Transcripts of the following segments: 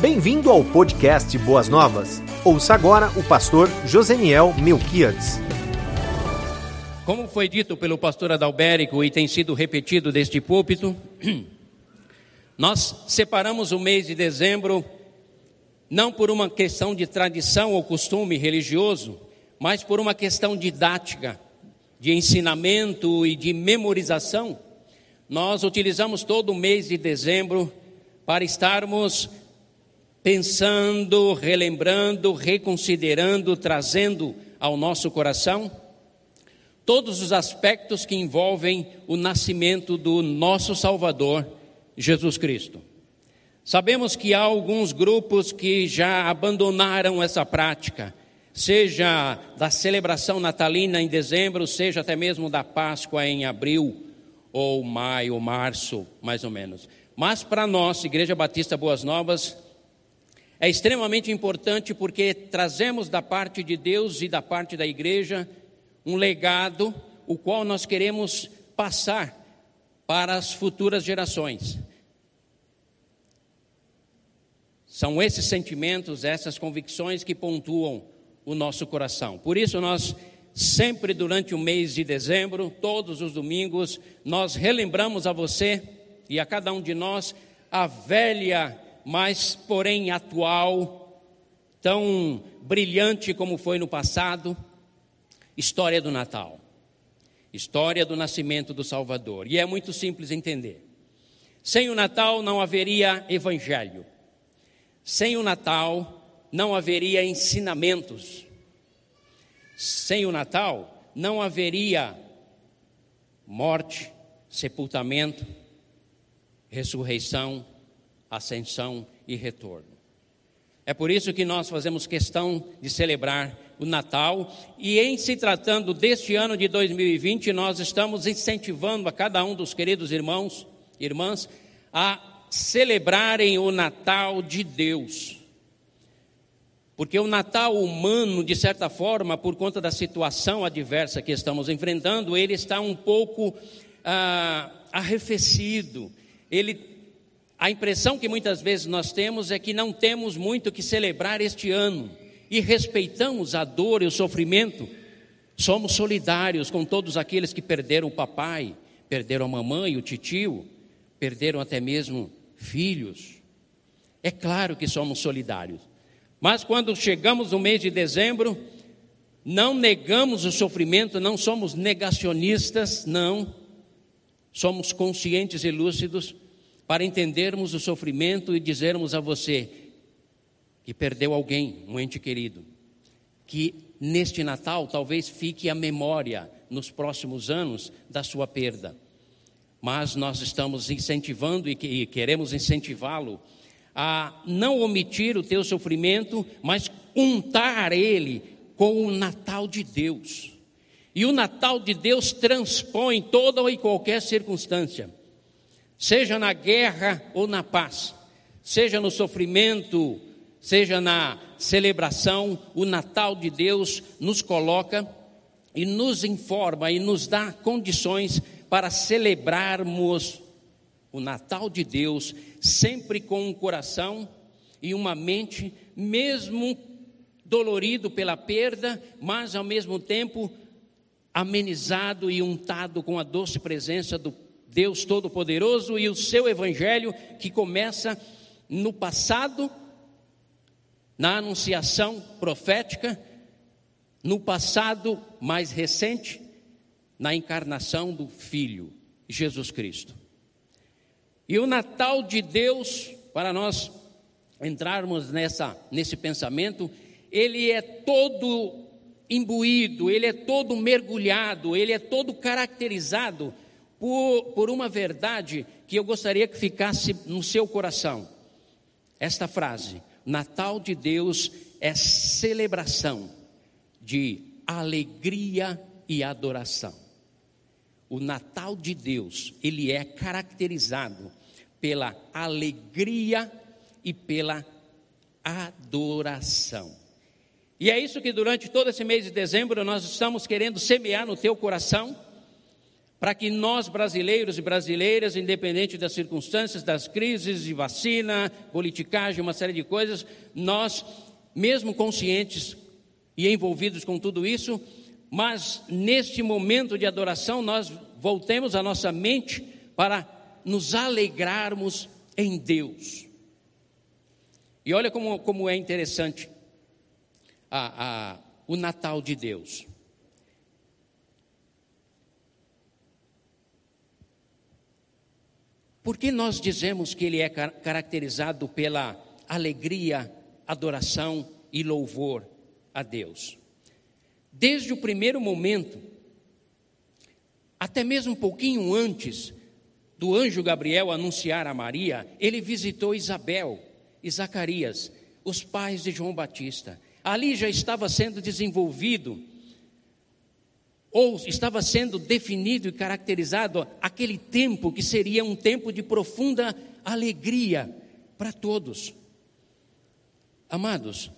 Bem-vindo ao podcast Boas Novas. Ouça agora o pastor Joseniel Melquiades. Como foi dito pelo pastor Adalberico e tem sido repetido deste púlpito, nós separamos o mês de dezembro não por uma questão de tradição ou costume religioso, mas por uma questão didática, de ensinamento e de memorização. Nós utilizamos todo o mês de dezembro para estarmos pensando, relembrando, reconsiderando, trazendo ao nosso coração todos os aspectos que envolvem o nascimento do nosso Salvador, Jesus Cristo. Sabemos que há alguns grupos que já abandonaram essa prática, seja da celebração natalina em dezembro, seja até mesmo da Páscoa em abril, ou maio, março, mais ou menos. Mas para nós, Igreja Batista Boas Novas, é extremamente importante porque trazemos da parte de Deus e da parte da igreja um legado, o qual nós queremos passar para as futuras gerações. São esses sentimentos, essas convicções que pontuam o nosso coração. Por isso, nós sempre durante o mês de dezembro, todos os domingos, nós relembramos a você e a cada um de nós a velha mas porém atual, tão brilhante como foi no passado, história do Natal. História do nascimento do Salvador. E é muito simples entender. Sem o Natal não haveria evangelho. Sem o Natal não haveria ensinamentos. Sem o Natal não haveria morte, sepultamento, ressurreição, ascensão e retorno. É por isso que nós fazemos questão de celebrar o Natal e, em se tratando deste ano de 2020, nós estamos incentivando a cada um dos queridos irmãos e irmãs a celebrarem o Natal de Deus. Porque o Natal humano, de certa forma, por conta da situação adversa que estamos enfrentando, ele está um pouco ah, arrefecido, ele a impressão que muitas vezes nós temos é que não temos muito que celebrar este ano e respeitamos a dor e o sofrimento. Somos solidários com todos aqueles que perderam o papai, perderam a mamãe, o titio, perderam até mesmo filhos. É claro que somos solidários. Mas quando chegamos no mês de dezembro, não negamos o sofrimento, não somos negacionistas, não. Somos conscientes e lúcidos para entendermos o sofrimento e dizermos a você que perdeu alguém, um ente querido, que neste Natal talvez fique a memória nos próximos anos da sua perda. Mas nós estamos incentivando e queremos incentivá-lo a não omitir o teu sofrimento, mas untar ele com o Natal de Deus. E o Natal de Deus transpõe toda e qualquer circunstância seja na guerra ou na paz, seja no sofrimento, seja na celebração, o Natal de Deus nos coloca e nos informa e nos dá condições para celebrarmos o Natal de Deus, sempre com um coração e uma mente, mesmo dolorido pela perda, mas ao mesmo tempo amenizado e untado com a doce presença do Deus Todo-Poderoso e o seu Evangelho, que começa no passado, na anunciação profética, no passado mais recente, na encarnação do Filho, Jesus Cristo. E o Natal de Deus, para nós entrarmos nessa, nesse pensamento, ele é todo imbuído, ele é todo mergulhado, ele é todo caracterizado por, por uma verdade que eu gostaria que ficasse no seu coração. Esta frase: Natal de Deus é celebração de alegria e adoração. O Natal de Deus, ele é caracterizado pela alegria e pela adoração. E é isso que durante todo esse mês de dezembro nós estamos querendo semear no teu coração para que nós, brasileiros e brasileiras, independente das circunstâncias, das crises de vacina, politicagem, uma série de coisas, nós, mesmo conscientes e envolvidos com tudo isso, mas neste momento de adoração, nós voltemos a nossa mente para nos alegrarmos em Deus. E olha como, como é interessante a, a, o Natal de Deus. Por que nós dizemos que ele é caracterizado pela alegria, adoração e louvor a Deus? Desde o primeiro momento, até mesmo um pouquinho antes do anjo Gabriel anunciar a Maria, ele visitou Isabel e Zacarias, os pais de João Batista. Ali já estava sendo desenvolvido ou estava sendo definido e caracterizado aquele tempo que seria um tempo de profunda alegria para todos. Amados,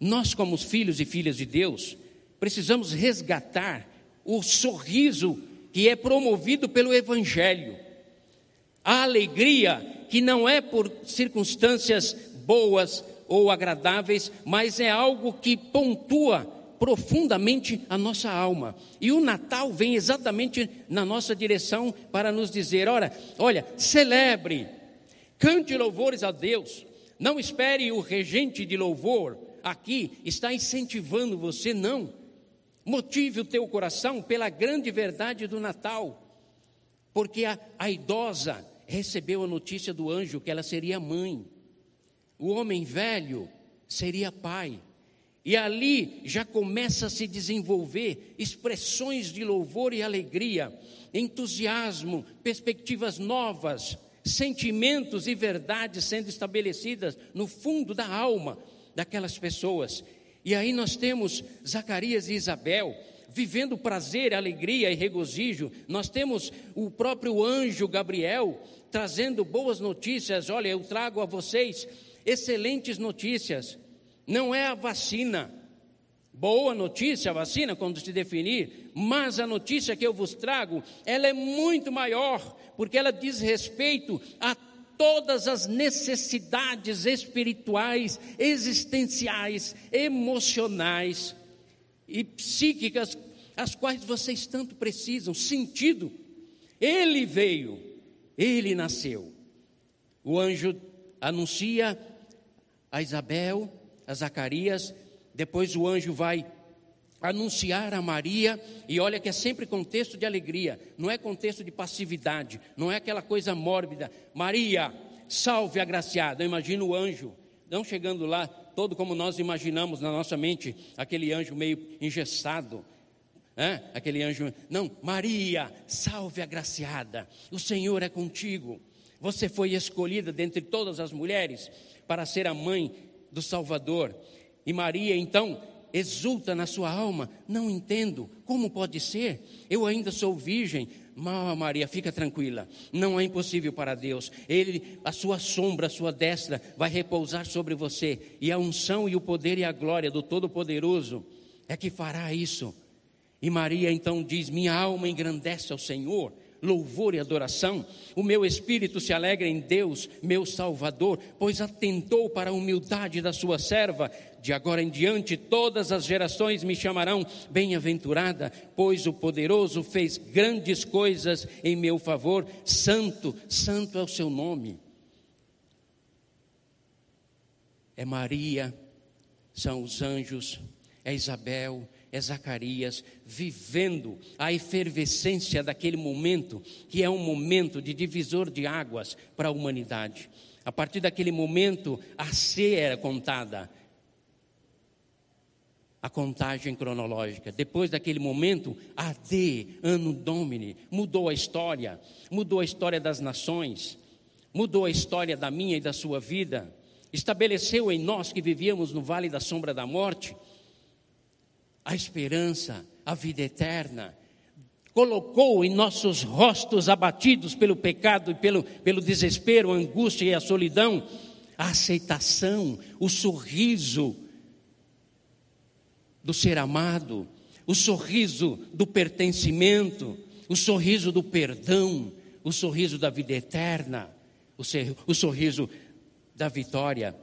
nós, como filhos e filhas de Deus, precisamos resgatar o sorriso que é promovido pelo Evangelho. A alegria que não é por circunstâncias boas ou agradáveis, mas é algo que pontua profundamente a nossa alma. E o Natal vem exatamente na nossa direção para nos dizer: olha, olha, celebre, cante louvores a Deus. Não espere o regente de louvor aqui está incentivando você, não. Motive o teu coração pela grande verdade do Natal, porque a, a idosa recebeu a notícia do anjo que ela seria mãe, o homem velho seria pai. E ali já começa a se desenvolver expressões de louvor e alegria, entusiasmo, perspectivas novas, sentimentos e verdades sendo estabelecidas no fundo da alma daquelas pessoas. E aí nós temos Zacarias e Isabel vivendo prazer, alegria e regozijo. Nós temos o próprio anjo Gabriel trazendo boas notícias. Olha, eu trago a vocês excelentes notícias não é a vacina. Boa notícia a vacina quando se definir, mas a notícia que eu vos trago, ela é muito maior, porque ela diz respeito a todas as necessidades espirituais, existenciais, emocionais e psíquicas, as quais vocês tanto precisam, sentido. Ele veio, ele nasceu. O anjo anuncia a Isabel a Zacarias, depois o anjo vai anunciar a Maria, e olha que é sempre contexto de alegria, não é contexto de passividade, não é aquela coisa mórbida. Maria, salve agraciada. Eu imagino o anjo, não chegando lá, todo como nós imaginamos na nossa mente, aquele anjo meio engessado. É? Aquele anjo, não, Maria, salve agraciada, o Senhor é contigo. Você foi escolhida dentre todas as mulheres para ser a mãe do Salvador. E Maria então exulta na sua alma: Não entendo, como pode ser? Eu ainda sou virgem. Mas, Maria, fica tranquila, não é impossível para Deus. Ele, a sua sombra, a sua destra, vai repousar sobre você, e a unção e o poder e a glória do Todo-Poderoso é que fará isso. E Maria então diz: Minha alma engrandece ao Senhor, louvor e adoração. O meu espírito se alegra em Deus, meu Salvador, pois atentou para a humildade da sua serva. De agora em diante, todas as gerações me chamarão bem-aventurada, pois o poderoso fez grandes coisas em meu favor. Santo, santo é o seu nome. É Maria, são os anjos, é Isabel, é Zacarias vivendo a efervescência daquele momento, que é um momento de divisor de águas para a humanidade. A partir daquele momento, a C era contada, a contagem cronológica. Depois daquele momento, a D, ano Domini, mudou a história, mudou a história das nações, mudou a história da minha e da sua vida, estabeleceu em nós que vivíamos no vale da sombra da morte a esperança, a vida eterna. Colocou em nossos rostos abatidos pelo pecado e pelo, pelo desespero, a angústia e a solidão, a aceitação, o sorriso do ser amado, o sorriso do pertencimento, o sorriso do perdão, o sorriso da vida eterna, o sorriso da vitória.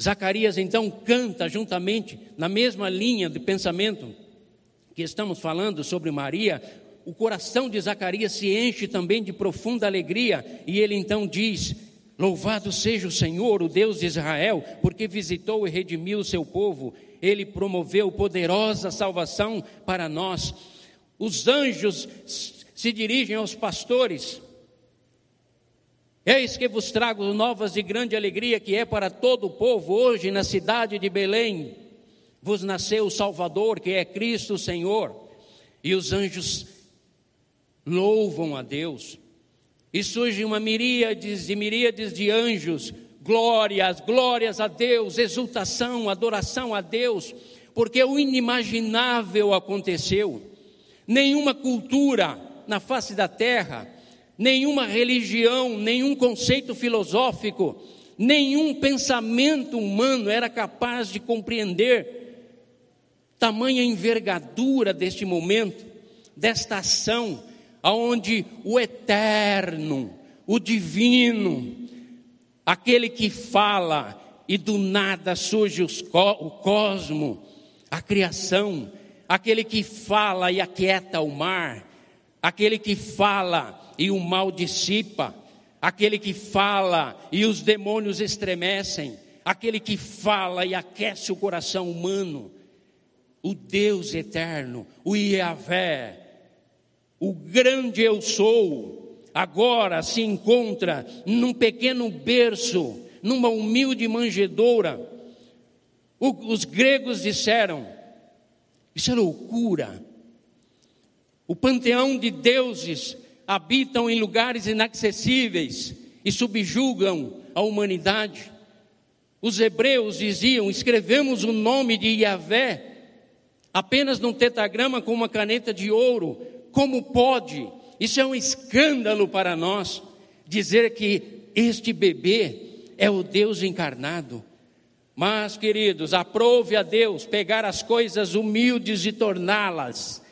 Zacarias então canta juntamente, na mesma linha de pensamento que estamos falando sobre Maria, o coração de Zacarias se enche também de profunda alegria, e ele então diz: Louvado seja o Senhor, o Deus de Israel, porque visitou e redimiu o seu povo, ele promoveu poderosa salvação para nós. Os anjos se dirigem aos pastores, Eis que vos trago novas de grande alegria, que é para todo o povo. Hoje, na cidade de Belém, vos nasceu o Salvador, que é Cristo o Senhor. E os anjos louvam a Deus. E surge uma miríades e miríades de anjos, glórias, glórias a Deus, exultação, adoração a Deus, porque o inimaginável aconteceu. Nenhuma cultura na face da terra nenhuma religião, nenhum conceito filosófico, nenhum pensamento humano era capaz de compreender tamanha envergadura deste momento, desta ação, aonde o eterno, o divino, aquele que fala e do nada surge o cosmo, a criação, aquele que fala e aquieta o mar, aquele que fala e o mal dissipa, aquele que fala e os demônios estremecem, aquele que fala e aquece o coração humano, o Deus eterno, o Iavé, o grande eu sou, agora se encontra num pequeno berço, numa humilde manjedoura. os gregos disseram: Isso é loucura. O panteão de deuses habitam em lugares inacessíveis e subjugam a humanidade. Os hebreus diziam: escrevemos o nome de Yahvé apenas num tetagrama com uma caneta de ouro. Como pode? Isso é um escândalo para nós dizer que este bebê é o Deus encarnado. Mas, queridos, aprove a Deus pegar as coisas humildes e torná-las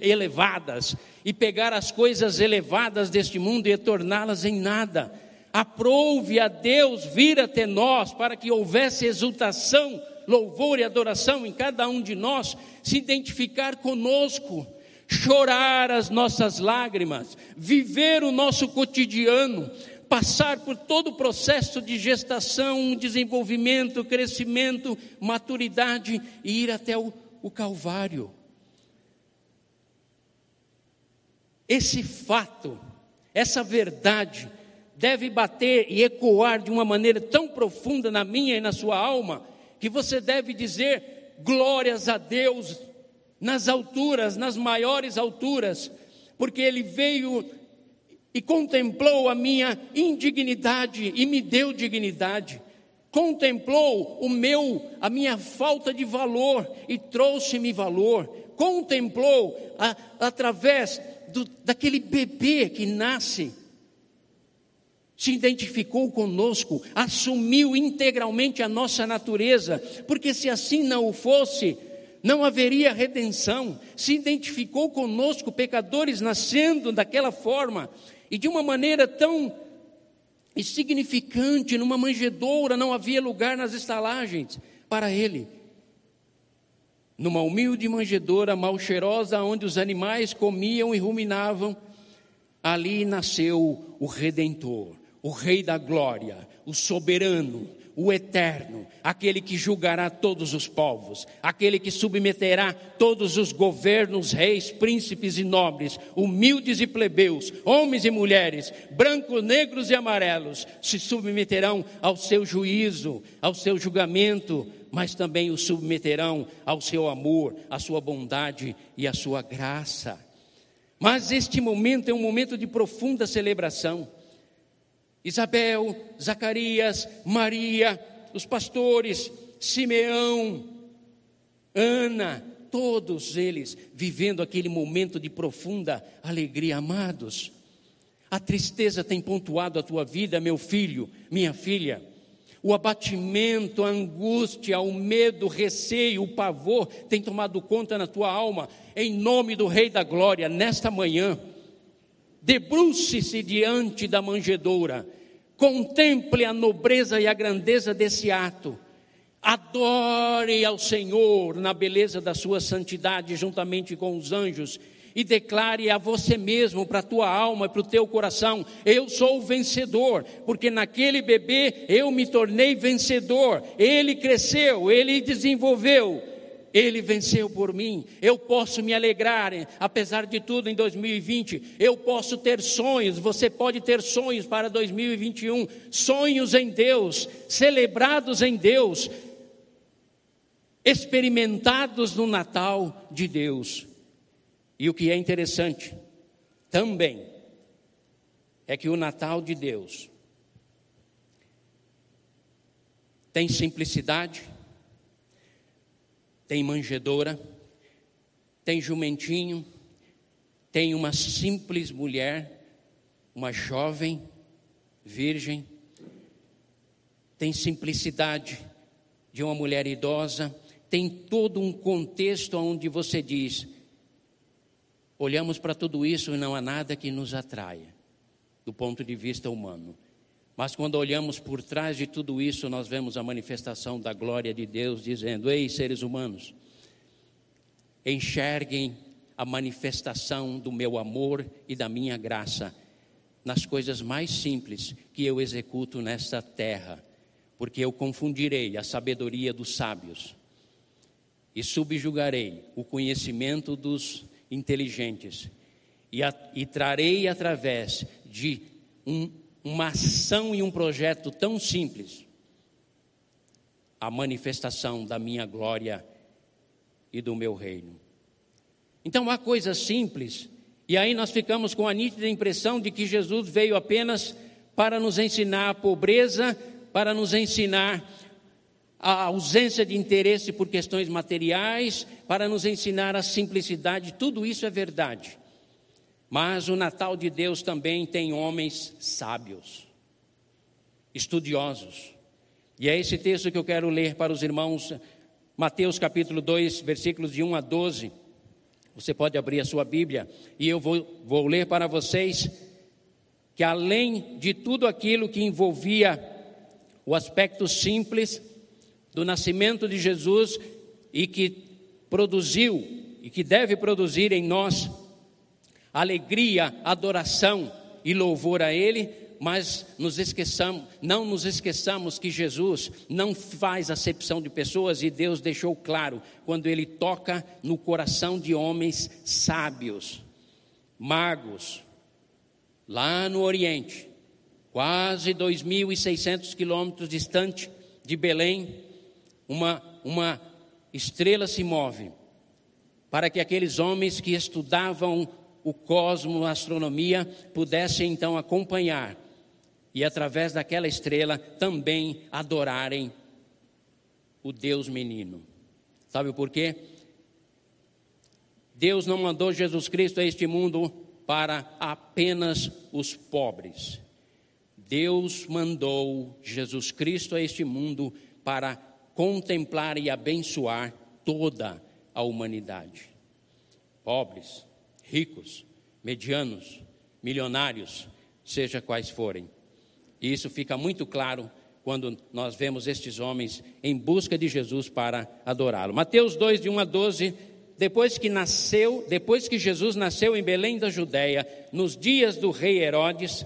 elevadas e pegar as coisas elevadas deste mundo e torná-las em nada. Aprove a Deus vir até nós para que houvesse exultação, louvor e adoração em cada um de nós, se identificar conosco, chorar as nossas lágrimas, viver o nosso cotidiano, passar por todo o processo de gestação, desenvolvimento, crescimento, maturidade e ir até o, o Calvário. Esse fato, essa verdade, deve bater e ecoar de uma maneira tão profunda na minha e na sua alma, que você deve dizer glórias a Deus nas alturas, nas maiores alturas, porque Ele veio e contemplou a minha indignidade e me deu dignidade. Contemplou o meu, a minha falta de valor e trouxe-me valor. Contemplou a, através do, daquele bebê que nasce, se identificou conosco, assumiu integralmente a nossa natureza, porque se assim não o fosse, não haveria redenção. Se identificou conosco, pecadores, nascendo daquela forma e de uma maneira tão insignificante, numa manjedoura, não havia lugar nas estalagens para ele numa humilde manjedoura mal cheirosa, onde os animais comiam e ruminavam, ali nasceu o Redentor, o Rei da Glória, o soberano, o eterno, aquele que julgará todos os povos, aquele que submeterá todos os governos, reis, príncipes e nobres, humildes e plebeus, homens e mulheres, brancos, negros e amarelos, se submeterão ao seu juízo, ao seu julgamento, mas também o submeterão ao seu amor, à sua bondade e à sua graça. Mas este momento é um momento de profunda celebração. Isabel, Zacarias, Maria, os pastores, Simeão, Ana, todos eles vivendo aquele momento de profunda alegria, amados. A tristeza tem pontuado a tua vida, meu filho, minha filha. O abatimento, a angústia, o medo, o receio, o pavor tem tomado conta na tua alma. Em nome do Rei da Glória, nesta manhã, debruce-se diante da manjedoura, contemple a nobreza e a grandeza desse ato. Adore ao Senhor na beleza da sua santidade, juntamente com os anjos, e declare a você mesmo, para a tua alma e para o teu coração: eu sou o vencedor, porque naquele bebê eu me tornei vencedor. Ele cresceu, ele desenvolveu, ele venceu por mim. Eu posso me alegrar, apesar de tudo, em 2020. Eu posso ter sonhos, você pode ter sonhos para 2021. Sonhos em Deus, celebrados em Deus, experimentados no Natal de Deus. E o que é interessante também é que o Natal de Deus tem simplicidade, tem manjedoura, tem jumentinho, tem uma simples mulher, uma jovem virgem, tem simplicidade de uma mulher idosa, tem todo um contexto onde você diz: olhamos para tudo isso e não há nada que nos atraia, do ponto de vista humano. Mas quando olhamos por trás de tudo isso, nós vemos a manifestação da glória de Deus, dizendo: Ei, seres humanos, enxerguem a manifestação do meu amor e da minha graça nas coisas mais simples que eu executo nesta terra, porque eu confundirei a sabedoria dos sábios e subjugarei o conhecimento dos inteligentes, e, a, e trarei através de um, uma ação e um projeto tão simples a manifestação da minha glória e do meu reino. Então há coisas simples, e aí nós ficamos com a nítida impressão de que Jesus veio apenas para nos ensinar a pobreza, para nos ensinar a ausência de interesse por questões materiais, para nos ensinar a simplicidade, tudo isso é verdade. Mas o Natal de Deus também tem homens sábios, estudiosos. E é esse texto que eu quero ler para os irmãos, Mateus capítulo 2, versículos de 1 a 12. Você pode abrir a sua Bíblia e eu vou, vou ler para vocês que além de tudo aquilo que envolvia o aspecto simples, do nascimento de Jesus e que produziu e que deve produzir em nós alegria, adoração e louvor a Ele, mas nos esqueçamos, não nos esqueçamos que Jesus não faz acepção de pessoas e Deus deixou claro quando Ele toca no coração de homens sábios, magos, lá no Oriente, quase 2.600 quilômetros distante de Belém, uma, uma estrela se move para que aqueles homens que estudavam o cosmos, a astronomia, pudessem então acompanhar e através daquela estrela também adorarem o Deus menino. Sabe por quê? Deus não mandou Jesus Cristo a este mundo para apenas os pobres. Deus mandou Jesus Cristo a este mundo para contemplar e abençoar toda a humanidade. Pobres, ricos, medianos, milionários, seja quais forem. E isso fica muito claro quando nós vemos estes homens em busca de Jesus para adorá-lo. Mateus 2, de 1 a 12, depois que nasceu, depois que Jesus nasceu em Belém da Judéia, nos dias do rei Herodes,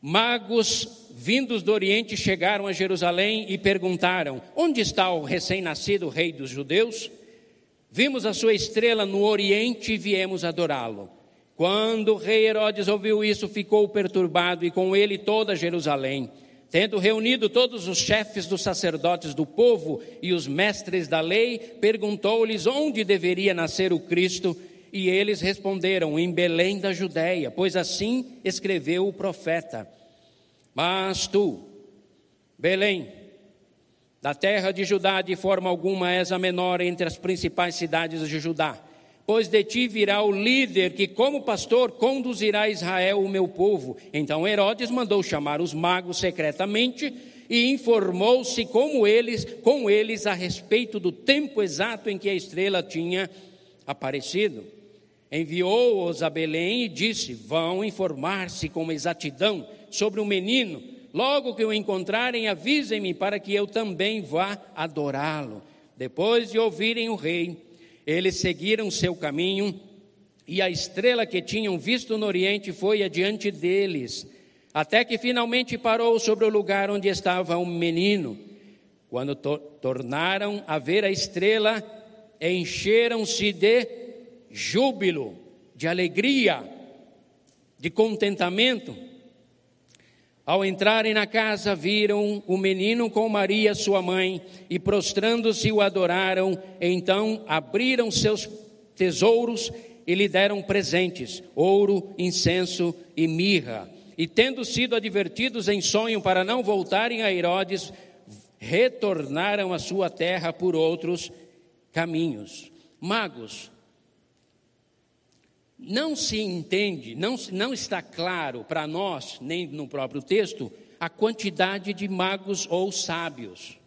magos vindos do Oriente, chegaram a Jerusalém e perguntaram: Onde está o recém-nascido rei dos judeus? Vimos a sua estrela no Oriente e viemos adorá-lo. Quando o rei Herodes ouviu isso, ficou perturbado e com ele toda Jerusalém. Tendo reunido todos os chefes dos sacerdotes do povo e os mestres da lei, perguntou-lhes onde deveria nascer o Cristo, e eles responderam: Em Belém da Judéia, pois assim escreveu o profeta. Mas tu, Belém, da terra de Judá, de forma alguma és a menor entre as principais cidades de Judá, pois de ti virá o líder que, como pastor, conduzirá Israel, o meu povo. Então Herodes mandou chamar os magos secretamente e informou-se como eles, com eles a respeito do tempo exato em que a estrela tinha aparecido. Enviou-os a Belém e disse: Vão informar-se com exatidão sobre o menino. Logo que o encontrarem, avisem-me para que eu também vá adorá-lo. Depois de ouvirem o rei, eles seguiram seu caminho e a estrela que tinham visto no Oriente foi adiante deles, até que finalmente parou sobre o lugar onde estava o menino. Quando to tornaram a ver a estrela, encheram-se de júbilo, de alegria, de contentamento. Ao entrarem na casa, viram o menino com Maria, sua mãe, e prostrando-se o adoraram. Então abriram seus tesouros e lhe deram presentes: ouro, incenso e mirra. E tendo sido advertidos em sonho para não voltarem a Herodes, retornaram à sua terra por outros caminhos. Magos, não se entende, não, não está claro para nós, nem no próprio texto, a quantidade de magos ou sábios.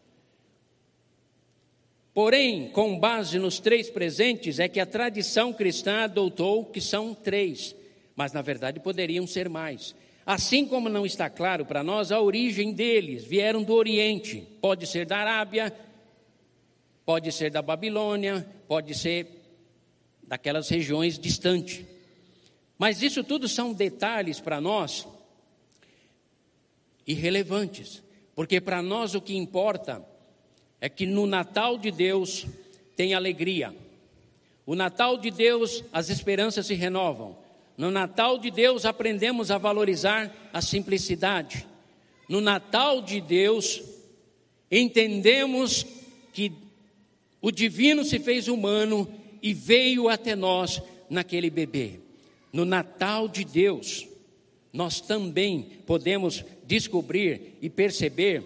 Porém, com base nos três presentes, é que a tradição cristã adotou que são três, mas na verdade poderiam ser mais. Assim como não está claro para nós a origem deles, vieram do Oriente, pode ser da Arábia, pode ser da Babilônia, pode ser daquelas regiões distantes. Mas isso tudo são detalhes para nós irrelevantes, porque para nós o que importa é que no Natal de Deus tem alegria. O Natal de Deus, as esperanças se renovam. No Natal de Deus, aprendemos a valorizar a simplicidade. No Natal de Deus, entendemos que o divino se fez humano e veio até nós naquele bebê. No Natal de Deus, nós também podemos descobrir e perceber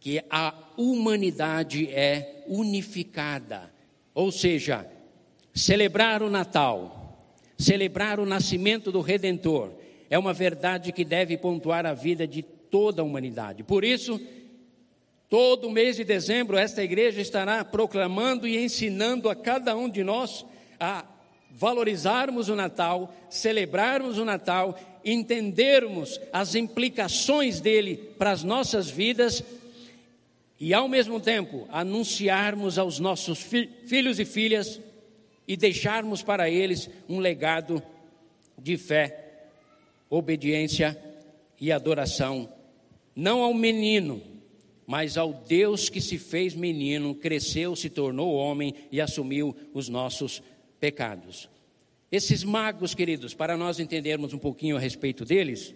que a humanidade é unificada. Ou seja, celebrar o Natal, celebrar o nascimento do Redentor, é uma verdade que deve pontuar a vida de toda a humanidade. Por isso, todo mês de dezembro, esta igreja estará proclamando e ensinando a cada um de nós a valorizarmos o Natal, celebrarmos o Natal, entendermos as implicações dele para as nossas vidas e ao mesmo tempo anunciarmos aos nossos fi filhos e filhas e deixarmos para eles um legado de fé, obediência e adoração, não ao menino, mas ao Deus que se fez menino, cresceu, se tornou homem e assumiu os nossos pecados. Esses magos, queridos, para nós entendermos um pouquinho a respeito deles,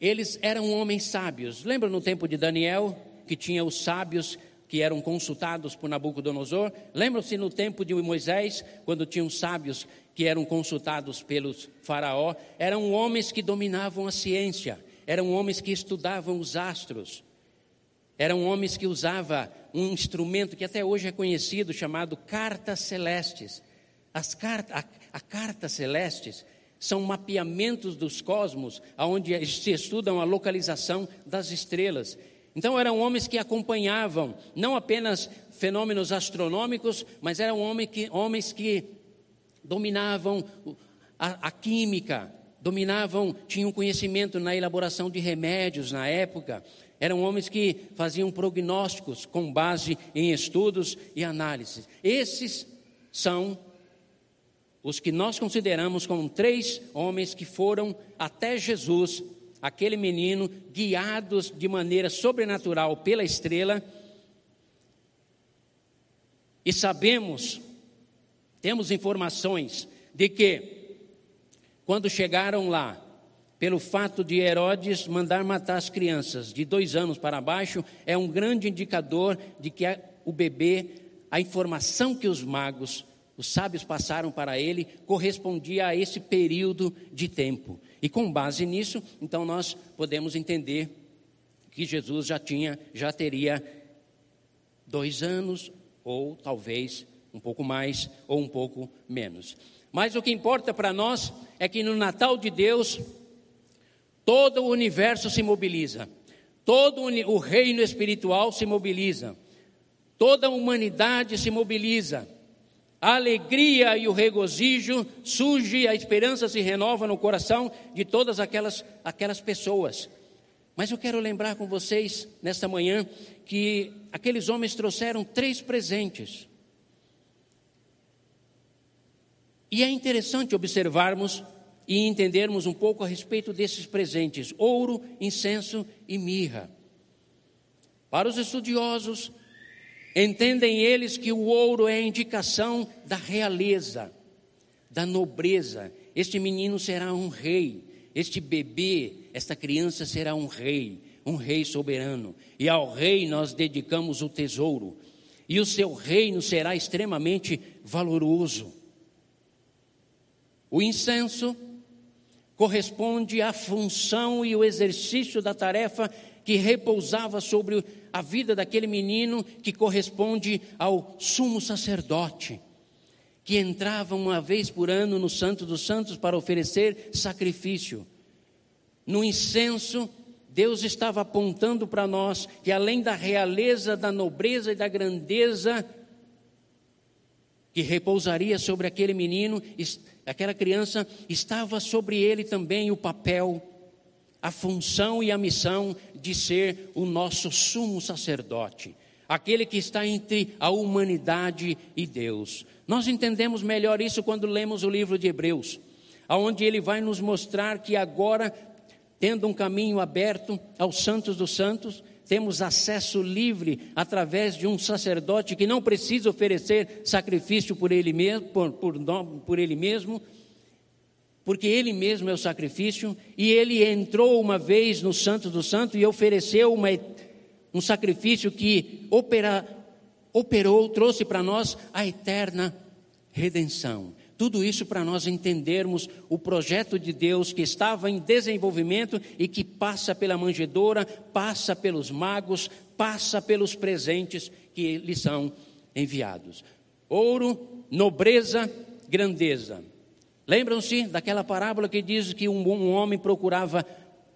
eles eram homens sábios. Lembra no tempo de Daniel? que tinha os sábios que eram consultados por Nabucodonosor. Lembram-se no tempo de Moisés, quando tinham sábios que eram consultados pelos faraó, eram homens que dominavam a ciência, eram homens que estudavam os astros. Eram homens que usavam um instrumento que até hoje é conhecido chamado cartas celestes. As cartas, a, a cartas celestes são mapeamentos dos cosmos, onde se estudam a localização das estrelas. Então eram homens que acompanhavam não apenas fenômenos astronômicos, mas eram homens que, homens que dominavam a, a química, dominavam, tinham conhecimento na elaboração de remédios na época. Eram homens que faziam prognósticos com base em estudos e análises. Esses são os que nós consideramos como três homens que foram até Jesus aquele menino, guiados de maneira sobrenatural pela estrela, e sabemos, temos informações de que, quando chegaram lá, pelo fato de Herodes mandar matar as crianças de dois anos para baixo, é um grande indicador de que o bebê, a informação que os magos, os sábios passaram para ele, correspondia a esse período de tempo. E com base nisso, então nós podemos entender que Jesus já tinha, já teria dois anos, ou talvez um pouco mais, ou um pouco menos. Mas o que importa para nós é que no Natal de Deus, todo o universo se mobiliza, todo o reino espiritual se mobiliza, toda a humanidade se mobiliza. A alegria e o regozijo surge, a esperança se renova no coração de todas aquelas, aquelas pessoas. Mas eu quero lembrar com vocês nesta manhã que aqueles homens trouxeram três presentes. E é interessante observarmos e entendermos um pouco a respeito desses presentes: ouro, incenso e mirra. Para os estudiosos, entendem eles que o ouro é a indicação da realeza, da nobreza. Este menino será um rei, este bebê, esta criança será um rei, um rei soberano. E ao rei nós dedicamos o tesouro, e o seu reino será extremamente valoroso. O incenso corresponde à função e o exercício da tarefa que repousava sobre a vida daquele menino, que corresponde ao sumo sacerdote, que entrava uma vez por ano no Santo dos Santos para oferecer sacrifício. No incenso, Deus estava apontando para nós que além da realeza, da nobreza e da grandeza que repousaria sobre aquele menino, aquela criança, estava sobre ele também o papel, a função e a missão de ser o nosso sumo sacerdote, aquele que está entre a humanidade e Deus. Nós entendemos melhor isso quando lemos o livro de Hebreus, aonde ele vai nos mostrar que agora, tendo um caminho aberto aos santos dos santos, temos acesso livre através de um sacerdote que não precisa oferecer sacrifício por ele mesmo, por, por, por ele mesmo, porque ele mesmo é o sacrifício, e ele entrou uma vez no Santo do Santo e ofereceu uma, um sacrifício que opera, operou, trouxe para nós a eterna redenção. Tudo isso para nós entendermos o projeto de Deus que estava em desenvolvimento e que passa pela manjedoura, passa pelos magos, passa pelos presentes que lhe são enviados. Ouro, nobreza, grandeza. Lembram-se daquela parábola que diz que um, homem procurava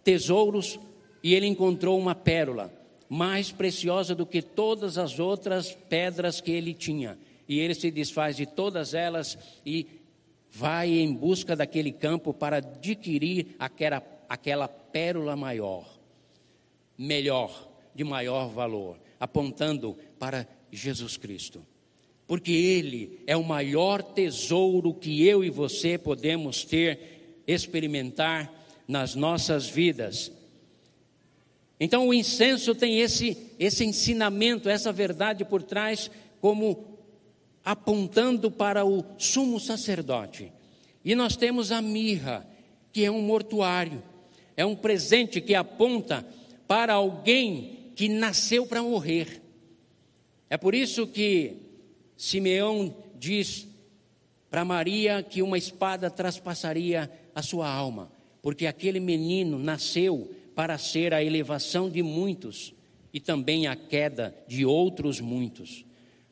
tesouros e ele encontrou uma pérola mais preciosa do que todas as outras pedras que ele tinha e ele se desfaz de todas elas e vai em busca daquele campo para adquirir aquela, aquela pérola maior, melhor, de maior valor, apontando para Jesus Cristo. Porque Ele é o maior tesouro que eu e você podemos ter, experimentar nas nossas vidas. Então o incenso tem esse, esse ensinamento, essa verdade por trás, como apontando para o sumo sacerdote. E nós temos a mirra, que é um mortuário, é um presente que aponta para alguém que nasceu para morrer. É por isso que Simeão diz para Maria que uma espada traspassaria a sua alma, porque aquele menino nasceu para ser a elevação de muitos e também a queda de outros muitos.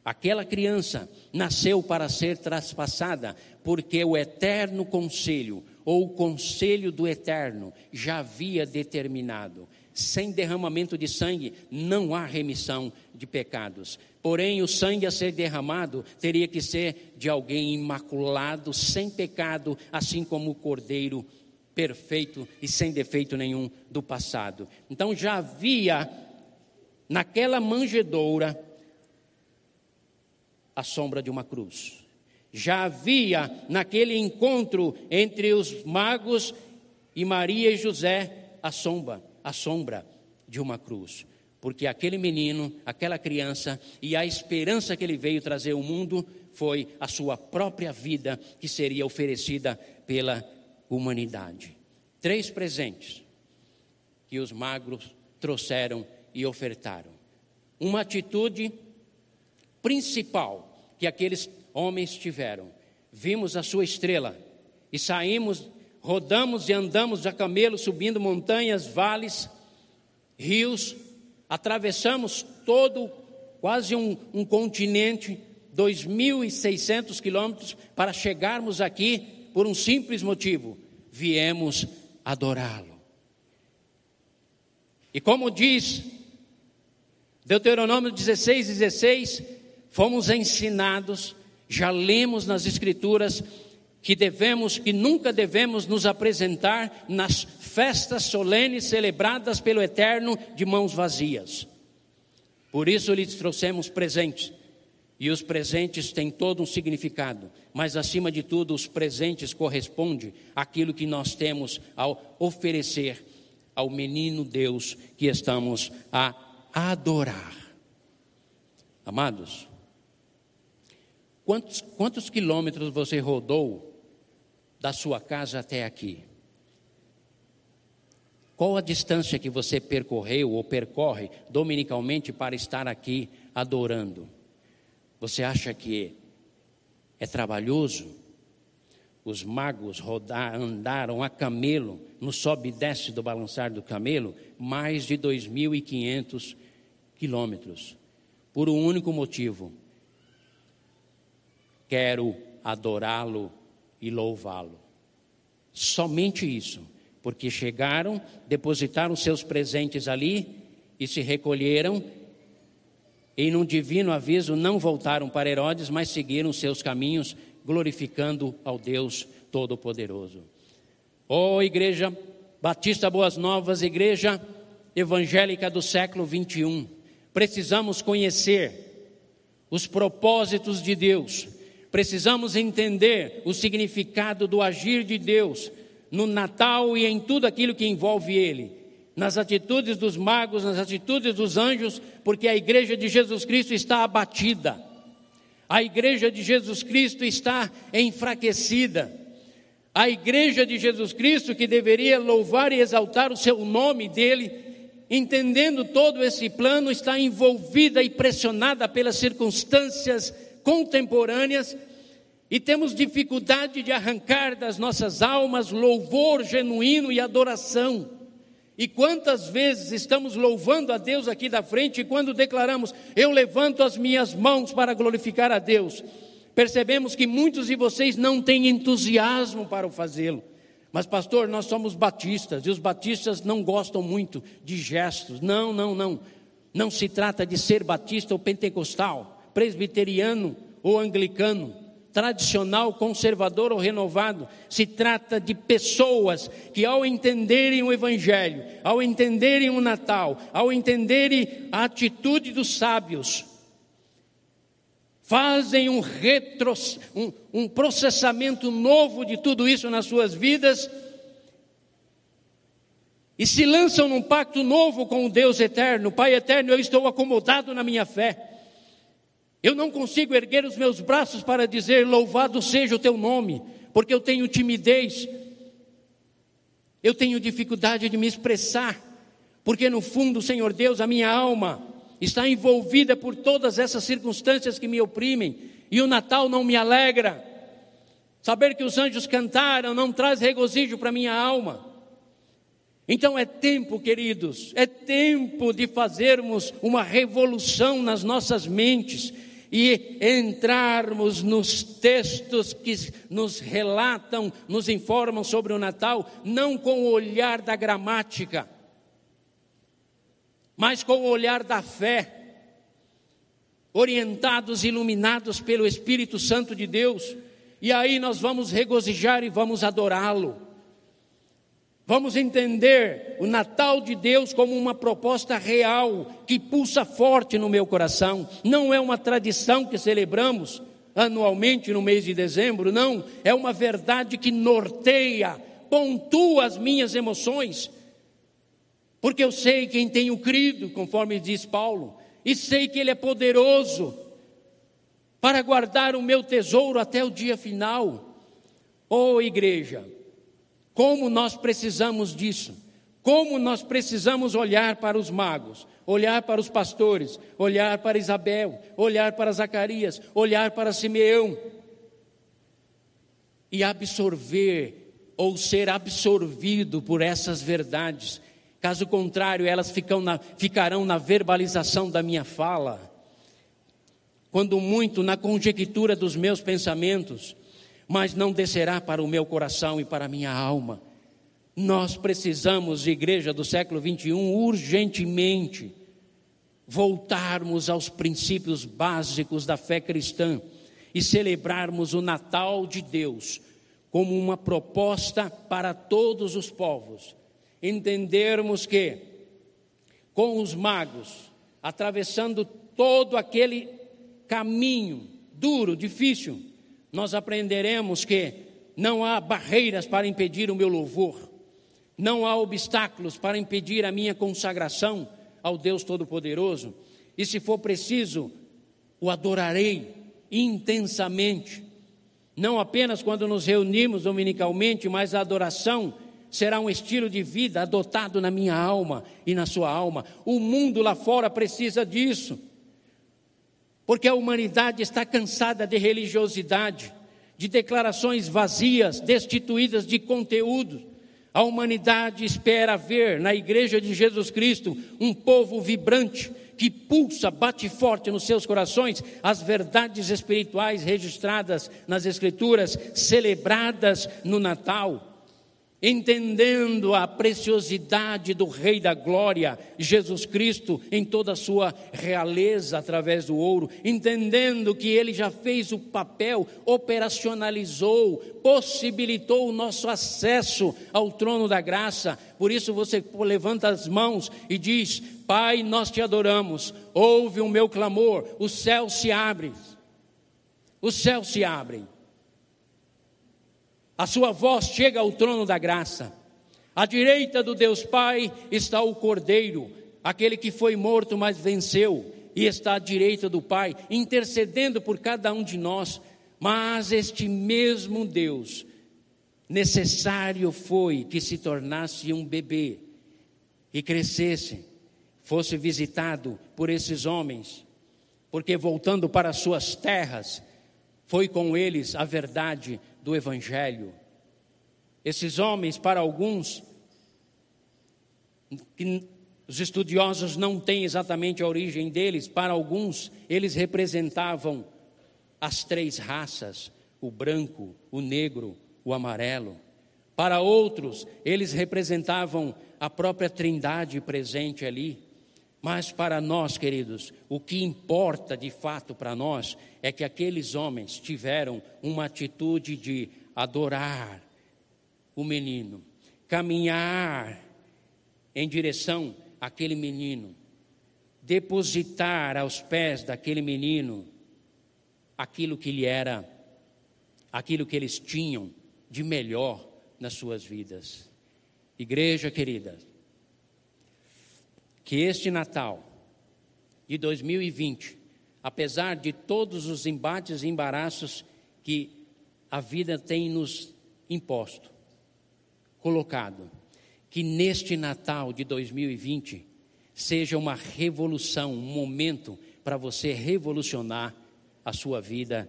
Aquela criança nasceu para ser traspassada, porque o eterno conselho, ou o conselho do eterno, já havia determinado: sem derramamento de sangue não há remissão de pecados. Porém, o sangue a ser derramado teria que ser de alguém imaculado, sem pecado, assim como o cordeiro perfeito e sem defeito nenhum do passado. Então já havia naquela manjedoura a sombra de uma cruz. Já havia naquele encontro entre os magos e Maria e José a sombra, a sombra de uma cruz. Porque aquele menino, aquela criança e a esperança que ele veio trazer ao mundo foi a sua própria vida que seria oferecida pela humanidade. Três presentes que os magos trouxeram e ofertaram. Uma atitude principal que aqueles homens tiveram. Vimos a sua estrela e saímos, rodamos e andamos a camelo, subindo montanhas, vales, rios, atravessamos todo, quase um, um continente, 2.600 quilômetros, para chegarmos aqui por um simples motivo: viemos adorá-lo. E como diz Deuteronômio 16, 16, fomos ensinados, já lemos nas Escrituras, que devemos, que nunca devemos nos apresentar nas festas solenes celebradas pelo Eterno de mãos vazias. Por isso lhes trouxemos presentes. E os presentes têm todo um significado, mas acima de tudo, os presentes correspondem àquilo que nós temos ao oferecer ao menino Deus que estamos a adorar. Amados, quantos, quantos quilômetros você rodou da sua casa até aqui? Qual a distância que você percorreu ou percorre dominicalmente para estar aqui adorando? Você acha que é trabalhoso? Os magos rodar, andaram a camelo, no sobe e desce do balançar do camelo, mais de 2.500 quilômetros, por um único motivo: quero adorá-lo e louvá-lo. Somente isso, porque chegaram, depositaram seus presentes ali e se recolheram e num divino aviso não voltaram para Herodes, mas seguiram seus caminhos, glorificando ao Deus Todo-Poderoso. Ó oh, Igreja Batista Boas Novas, Igreja Evangélica do século 21, precisamos conhecer os propósitos de Deus, precisamos entender o significado do agir de Deus no Natal e em tudo aquilo que envolve Ele. Nas atitudes dos magos, nas atitudes dos anjos, porque a igreja de Jesus Cristo está abatida, a igreja de Jesus Cristo está enfraquecida, a igreja de Jesus Cristo, que deveria louvar e exaltar o seu nome dele, entendendo todo esse plano, está envolvida e pressionada pelas circunstâncias contemporâneas e temos dificuldade de arrancar das nossas almas louvor genuíno e adoração. E quantas vezes estamos louvando a Deus aqui da frente e quando declaramos, eu levanto as minhas mãos para glorificar a Deus, percebemos que muitos de vocês não têm entusiasmo para o fazê-lo. Mas, pastor, nós somos batistas e os batistas não gostam muito de gestos. Não, não, não. Não se trata de ser batista ou pentecostal, presbiteriano ou anglicano tradicional, conservador ou renovado. Se trata de pessoas que, ao entenderem o Evangelho, ao entenderem o Natal, ao entenderem a atitude dos sábios, fazem um, retro, um, um processamento novo de tudo isso nas suas vidas e se lançam num pacto novo com o Deus eterno. Pai eterno, eu estou acomodado na minha fé. Eu não consigo erguer os meus braços para dizer: Louvado seja o teu nome, porque eu tenho timidez, eu tenho dificuldade de me expressar, porque no fundo, Senhor Deus, a minha alma está envolvida por todas essas circunstâncias que me oprimem, e o Natal não me alegra. Saber que os anjos cantaram não traz regozijo para minha alma. Então é tempo, queridos, é tempo de fazermos uma revolução nas nossas mentes e entrarmos nos textos que nos relatam, nos informam sobre o Natal, não com o olhar da gramática, mas com o olhar da fé, orientados, iluminados pelo Espírito Santo de Deus, e aí nós vamos regozijar e vamos adorá-lo. Vamos entender o Natal de Deus como uma proposta real que pulsa forte no meu coração. Não é uma tradição que celebramos anualmente no mês de dezembro, não. É uma verdade que norteia, pontua as minhas emoções. Porque eu sei quem tenho crido, conforme diz Paulo, e sei que Ele é poderoso para guardar o meu tesouro até o dia final. Oh, igreja! Como nós precisamos disso. Como nós precisamos olhar para os magos, olhar para os pastores, olhar para Isabel, olhar para Zacarias, olhar para Simeão e absorver ou ser absorvido por essas verdades. Caso contrário, elas na, ficarão na verbalização da minha fala, quando muito na conjectura dos meus pensamentos, mas não descerá para o meu coração e para a minha alma. Nós precisamos, igreja do século 21, urgentemente voltarmos aos princípios básicos da fé cristã e celebrarmos o Natal de Deus como uma proposta para todos os povos. Entendermos que, com os magos, atravessando todo aquele caminho duro, difícil, nós aprenderemos que não há barreiras para impedir o meu louvor, não há obstáculos para impedir a minha consagração ao Deus Todo-Poderoso, e se for preciso, o adorarei intensamente. Não apenas quando nos reunimos dominicalmente, mas a adoração será um estilo de vida adotado na minha alma e na sua alma. O mundo lá fora precisa disso, porque a humanidade está cansada de religiosidade, de declarações vazias, destituídas de conteúdo. A humanidade espera ver na Igreja de Jesus Cristo um povo vibrante, que pulsa, bate forte nos seus corações as verdades espirituais registradas nas Escrituras, celebradas no Natal entendendo a preciosidade do Rei da Glória, Jesus Cristo, em toda a sua realeza através do ouro, entendendo que ele já fez o papel, operacionalizou, possibilitou o nosso acesso ao trono da graça. Por isso você levanta as mãos e diz: Pai, nós te adoramos, ouve o meu clamor, o céu se abre. Os céus se abrem a sua voz chega ao trono da graça. À direita do Deus Pai está o Cordeiro, aquele que foi morto, mas venceu, e está à direita do Pai, intercedendo por cada um de nós. Mas este mesmo Deus, necessário foi que se tornasse um bebê e crescesse, fosse visitado por esses homens, porque voltando para suas terras, foi com eles a verdade do Evangelho. Esses homens, para alguns, que os estudiosos não têm exatamente a origem deles, para alguns, eles representavam as três raças: o branco, o negro, o amarelo. Para outros, eles representavam a própria trindade presente ali. Mas para nós, queridos, o que importa de fato para nós é que aqueles homens tiveram uma atitude de adorar o menino, caminhar em direção àquele menino, depositar aos pés daquele menino aquilo que lhe era, aquilo que eles tinham de melhor nas suas vidas. Igreja querida, que este Natal de 2020, apesar de todos os embates e embaraços que a vida tem nos imposto, colocado, que neste Natal de 2020 seja uma revolução, um momento para você revolucionar a sua vida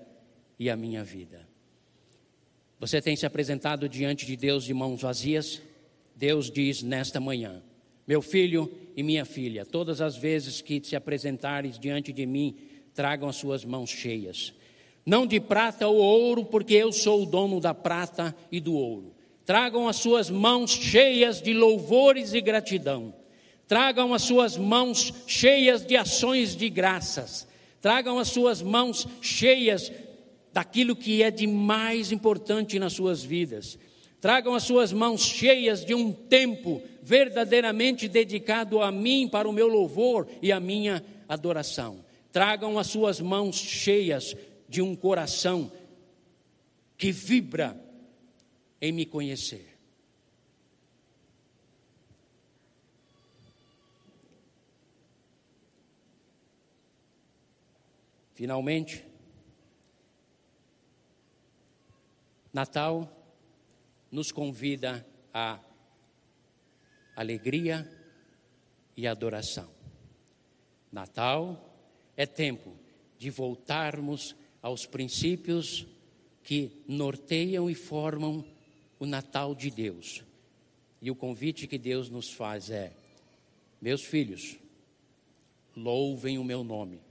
e a minha vida. Você tem se apresentado diante de Deus de mãos vazias? Deus diz nesta manhã: meu filho e minha filha, todas as vezes que se apresentares diante de mim, tragam as suas mãos cheias. Não de prata ou ouro, porque eu sou o dono da prata e do ouro. Tragam as suas mãos cheias de louvores e gratidão. Tragam as suas mãos cheias de ações de graças. Tragam as suas mãos cheias daquilo que é de mais importante nas suas vidas. Tragam as suas mãos cheias de um tempo verdadeiramente dedicado a mim, para o meu louvor e a minha adoração. Tragam as suas mãos cheias de um coração que vibra em me conhecer. Finalmente, Natal nos convida a alegria e adoração. Natal é tempo de voltarmos aos princípios que norteiam e formam o Natal de Deus. E o convite que Deus nos faz é: meus filhos, louvem o meu nome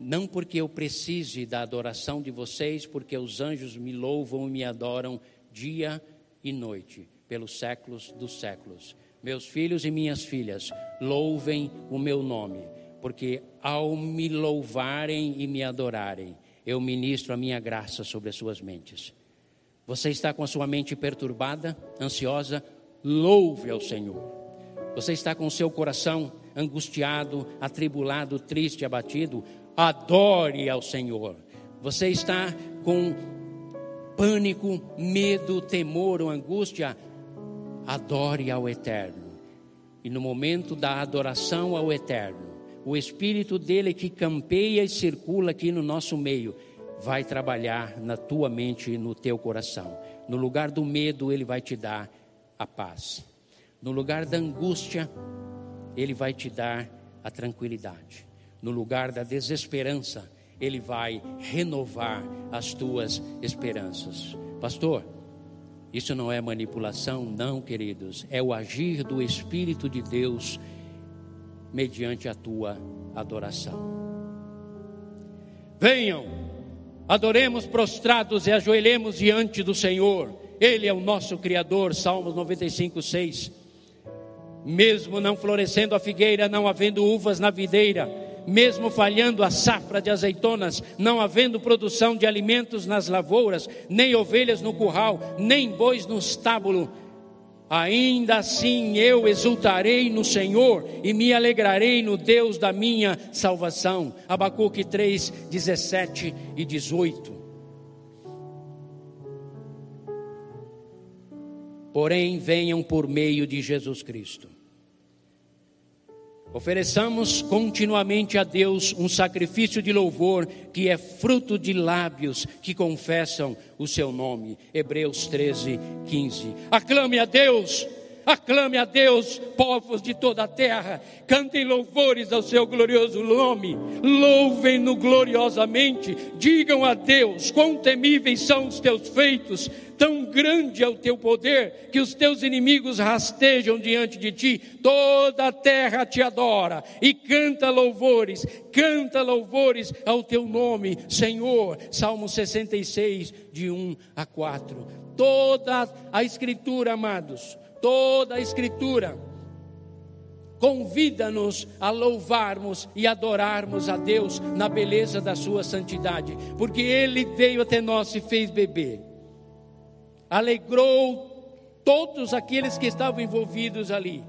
não porque eu precise da adoração de vocês, porque os anjos me louvam e me adoram dia e noite, pelos séculos dos séculos. Meus filhos e minhas filhas, louvem o meu nome, porque ao me louvarem e me adorarem, eu ministro a minha graça sobre as suas mentes. Você está com a sua mente perturbada, ansiosa? Louve ao Senhor. Você está com o seu coração angustiado, atribulado, triste, abatido? Adore ao Senhor. Você está com pânico, medo, temor ou angústia? Adore ao Eterno. E no momento da adoração ao Eterno, o Espírito dele que campeia e circula aqui no nosso meio, vai trabalhar na tua mente e no teu coração. No lugar do medo, ele vai te dar a paz. No lugar da angústia, ele vai te dar a tranquilidade. No lugar da desesperança, ele vai renovar as tuas esperanças. Pastor, isso não é manipulação, não, queridos, é o agir do Espírito de Deus mediante a tua adoração. Venham, adoremos prostrados e ajoelhemos diante do Senhor, Ele é o nosso Criador, Salmos 95, 6. Mesmo não florescendo a figueira, não havendo uvas na videira, mesmo falhando a safra de azeitonas, não havendo produção de alimentos nas lavouras, nem ovelhas no curral, nem bois no estábulo, ainda assim eu exultarei no Senhor e me alegrarei no Deus da minha salvação. Abacuque 3, 17 e 18. Porém, venham por meio de Jesus Cristo Ofereçamos continuamente a Deus um sacrifício de louvor que é fruto de lábios que confessam o seu nome. Hebreus 13, 15. Aclame a Deus, aclame a Deus, povos de toda a terra, cantem louvores ao seu glorioso nome, louvem-no gloriosamente, digam a Deus quão temíveis são os teus feitos tão grande é o teu poder que os teus inimigos rastejam diante de ti, toda a terra te adora e canta louvores, canta louvores ao teu nome, Senhor. Salmo 66, de 1 a 4. Toda a Escritura, amados, toda a Escritura convida-nos a louvarmos e adorarmos a Deus na beleza da Sua santidade, porque Ele veio até nós e fez beber alegrou todos aqueles que estavam envolvidos ali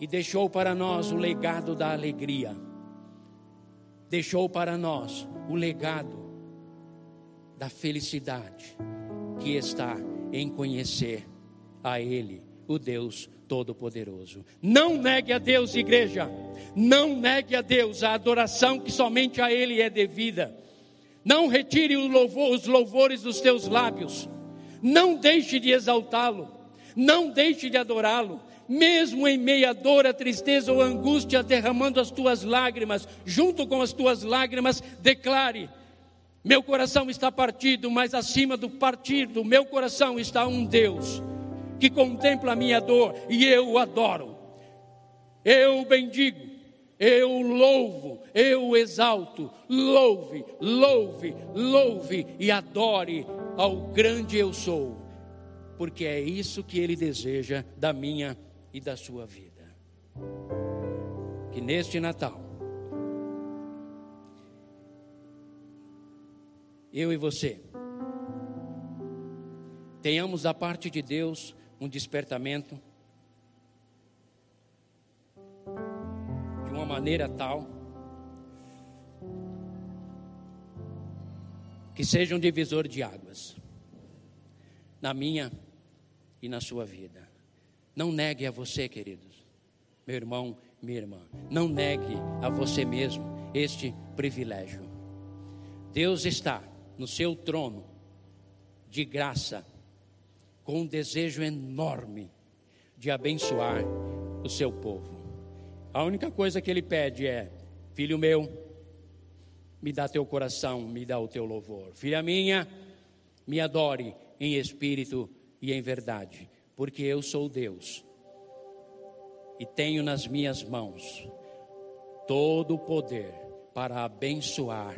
e deixou para nós o legado da alegria. Deixou para nós o legado da felicidade que está em conhecer a Ele, o Deus Todo-Poderoso. Não negue a Deus, igreja. Não negue a Deus a adoração que somente a Ele é devida. Não retire os louvores dos teus lábios. Não deixe de exaltá-lo, não deixe de adorá-lo, mesmo em meia dor, a tristeza ou angústia, derramando as tuas lágrimas, junto com as tuas lágrimas, declare: Meu coração está partido, mas acima do partido, meu coração está um Deus que contempla a minha dor e eu o adoro. Eu o bendigo, eu louvo, eu exalto. Louve, louve, louve e adore ao grande eu sou, porque é isso que Ele deseja da minha e da sua vida. Que neste Natal, eu e você, tenhamos da parte de Deus um despertamento de uma maneira tal que seja um divisor de águas na minha e na sua vida. Não negue a você, queridos, meu irmão, minha irmã, não negue a você mesmo este privilégio. Deus está no seu trono de graça, com um desejo enorme de abençoar o seu povo. A única coisa que ele pede é: Filho meu, me dá teu coração, me dá o teu louvor. Filha minha, me adore em espírito e em verdade, porque eu sou Deus e tenho nas minhas mãos todo o poder para abençoar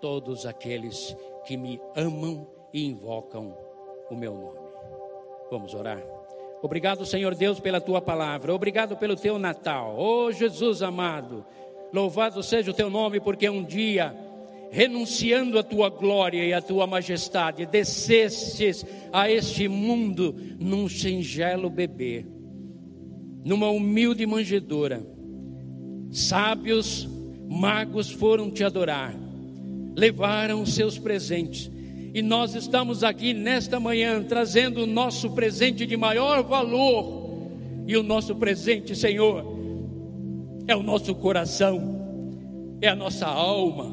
todos aqueles que me amam e invocam o meu nome. Vamos orar. Obrigado, Senhor Deus, pela tua palavra. Obrigado pelo teu Natal. Oh, Jesus amado. Louvado seja o teu nome, porque um dia, renunciando a tua glória e a tua majestade, descestes a este mundo num singelo bebê, numa humilde manjedoura. Sábios, magos foram te adorar, levaram seus presentes e nós estamos aqui nesta manhã trazendo o nosso presente de maior valor. E o nosso presente, Senhor, é o nosso coração, é a nossa alma,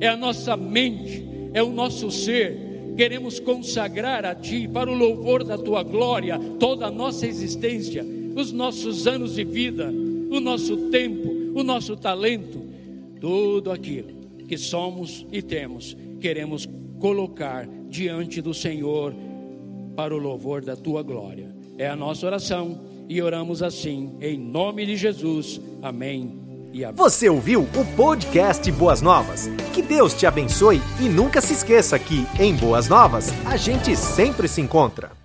é a nossa mente, é o nosso ser. Queremos consagrar a Ti, para o louvor da Tua glória, toda a nossa existência, os nossos anos de vida, o nosso tempo, o nosso talento, tudo aquilo que somos e temos, queremos colocar diante do Senhor para o louvor da tua glória. É a nossa oração e oramos assim, em nome de Jesus. Amém. E amém. Você ouviu o podcast Boas Novas? Que Deus te abençoe e nunca se esqueça que, em Boas Novas, a gente sempre se encontra.